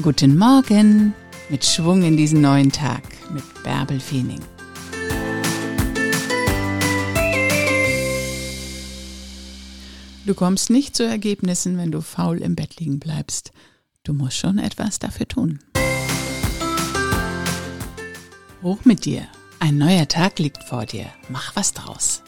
Guten Morgen mit Schwung in diesen neuen Tag mit Bärbel Feening. Du kommst nicht zu Ergebnissen, wenn du faul im Bett liegen bleibst. Du musst schon etwas dafür tun. Hoch mit dir. Ein neuer Tag liegt vor dir. Mach was draus.